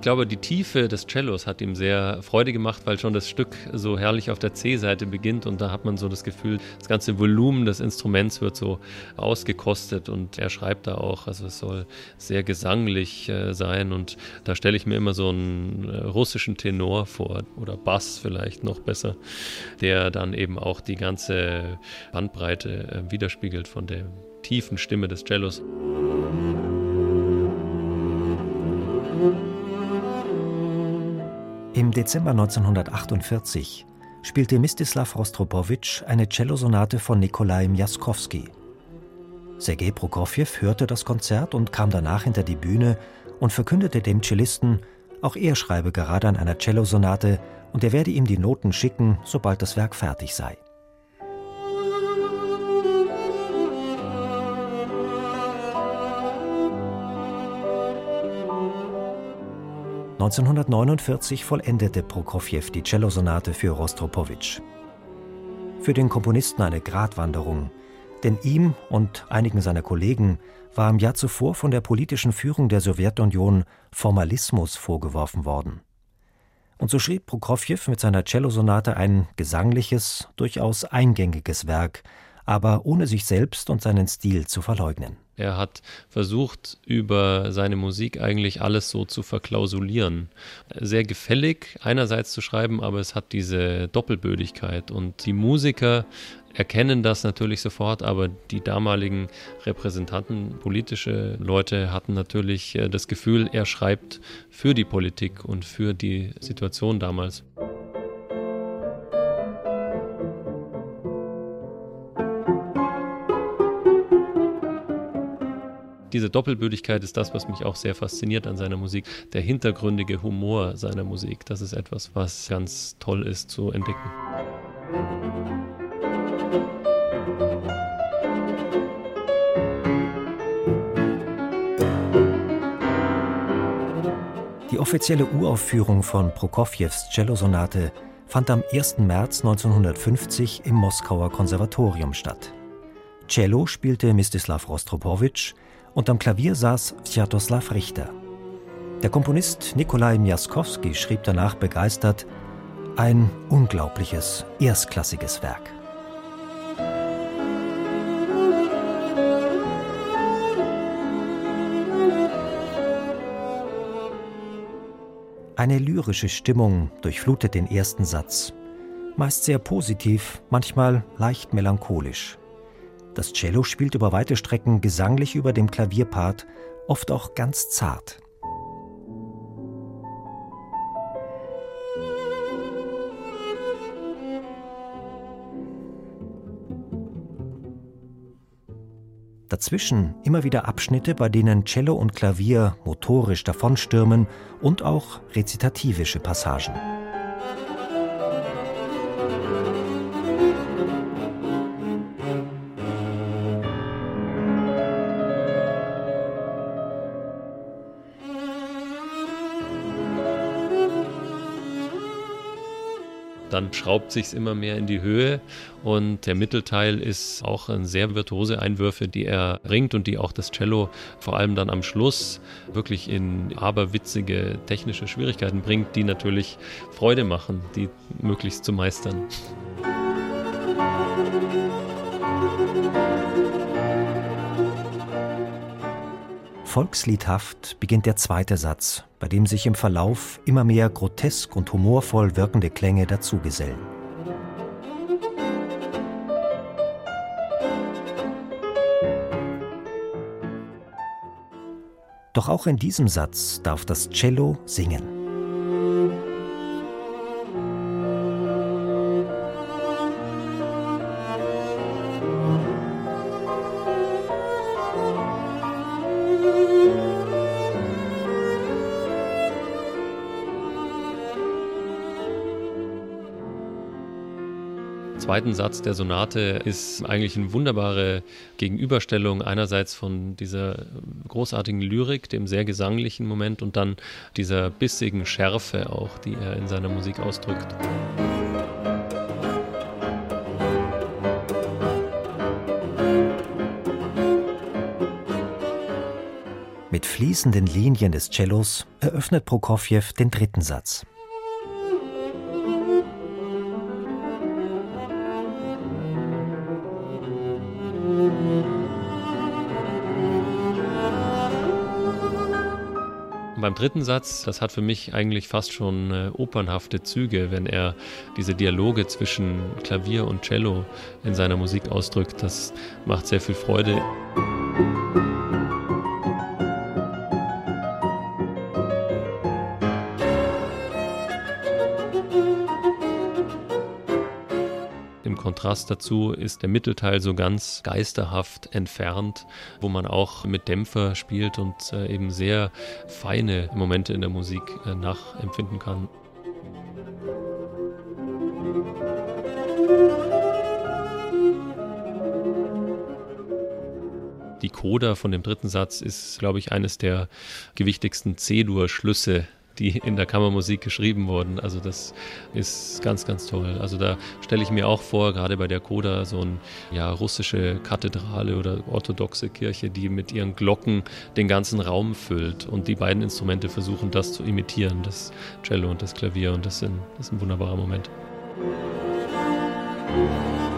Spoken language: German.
Ich glaube, die Tiefe des Cellos hat ihm sehr Freude gemacht, weil schon das Stück so herrlich auf der C-Seite beginnt und da hat man so das Gefühl, das ganze Volumen des Instruments wird so ausgekostet und er schreibt da auch, also es soll sehr gesanglich äh, sein und da stelle ich mir immer so einen äh, russischen Tenor vor oder Bass vielleicht noch besser, der dann eben auch die ganze Bandbreite äh, widerspiegelt von der tiefen Stimme des Cellos. Im Dezember 1948 spielte Mistislav Rostropowitsch eine Cellosonate von Nikolai Mjaskowski. Sergei Prokofjew hörte das Konzert und kam danach hinter die Bühne und verkündete dem Cellisten, auch er schreibe gerade an einer Cellosonate und er werde ihm die Noten schicken, sobald das Werk fertig sei. 1949 vollendete Prokofjew die Cellosonate für Rostropowitsch. Für den Komponisten eine Gratwanderung, denn ihm und einigen seiner Kollegen war im Jahr zuvor von der politischen Führung der Sowjetunion Formalismus vorgeworfen worden. Und so schrieb Prokofjew mit seiner Cellosonate ein gesangliches, durchaus eingängiges Werk, aber ohne sich selbst und seinen Stil zu verleugnen. Er hat versucht, über seine Musik eigentlich alles so zu verklausulieren. Sehr gefällig einerseits zu schreiben, aber es hat diese Doppelbödigkeit. Und die Musiker erkennen das natürlich sofort, aber die damaligen Repräsentanten, politische Leute hatten natürlich äh, das Gefühl, er schreibt für die Politik und für die Situation damals. Diese Doppelbödigkeit ist das, was mich auch sehr fasziniert an seiner Musik. Der hintergründige Humor seiner Musik, das ist etwas, was ganz toll ist zu entdecken. Die offizielle Uraufführung von Prokofjews Cellosonate fand am 1. März 1950 im Moskauer Konservatorium statt. Cello spielte Mistislav Rostropowitsch, und am Klavier saß Sviatoslav Richter. Der Komponist Nikolai Miaskowski schrieb danach begeistert: Ein unglaubliches, erstklassiges Werk. Eine lyrische Stimmung durchflutet den ersten Satz, meist sehr positiv, manchmal leicht melancholisch. Das Cello spielt über weite Strecken gesanglich über dem Klavierpart, oft auch ganz zart. Dazwischen immer wieder Abschnitte, bei denen Cello und Klavier motorisch davonstürmen und auch rezitativische Passagen. Dann schraubt sich immer mehr in die Höhe und der Mittelteil ist auch ein sehr virtuose Einwürfe, die er bringt und die auch das Cello vor allem dann am Schluss wirklich in aberwitzige technische Schwierigkeiten bringt, die natürlich Freude machen, die möglichst zu meistern. Volksliedhaft beginnt der zweite Satz, bei dem sich im Verlauf immer mehr grotesk und humorvoll wirkende Klänge dazugesellen. Doch auch in diesem Satz darf das Cello singen. Zweiten Satz der Sonate ist eigentlich eine wunderbare Gegenüberstellung einerseits von dieser großartigen Lyrik, dem sehr gesanglichen Moment und dann dieser bissigen Schärfe auch, die er in seiner Musik ausdrückt. Mit fließenden Linien des Cellos eröffnet Prokofjew den dritten Satz. Beim dritten Satz, das hat für mich eigentlich fast schon äh, opernhafte Züge, wenn er diese Dialoge zwischen Klavier und Cello in seiner Musik ausdrückt. Das macht sehr viel Freude. Kontrast dazu ist der Mittelteil so ganz geisterhaft entfernt, wo man auch mit Dämpfer spielt und äh, eben sehr feine Momente in der Musik äh, nachempfinden kann. Die Coda von dem dritten Satz ist, glaube ich, eines der gewichtigsten C-Dur-Schlüsse die in der Kammermusik geschrieben wurden. Also das ist ganz, ganz toll. Also da stelle ich mir auch vor, gerade bei der Koda, so eine ja, russische Kathedrale oder orthodoxe Kirche, die mit ihren Glocken den ganzen Raum füllt. Und die beiden Instrumente versuchen das zu imitieren, das Cello und das Klavier. Und das, sind, das ist ein wunderbarer Moment. Musik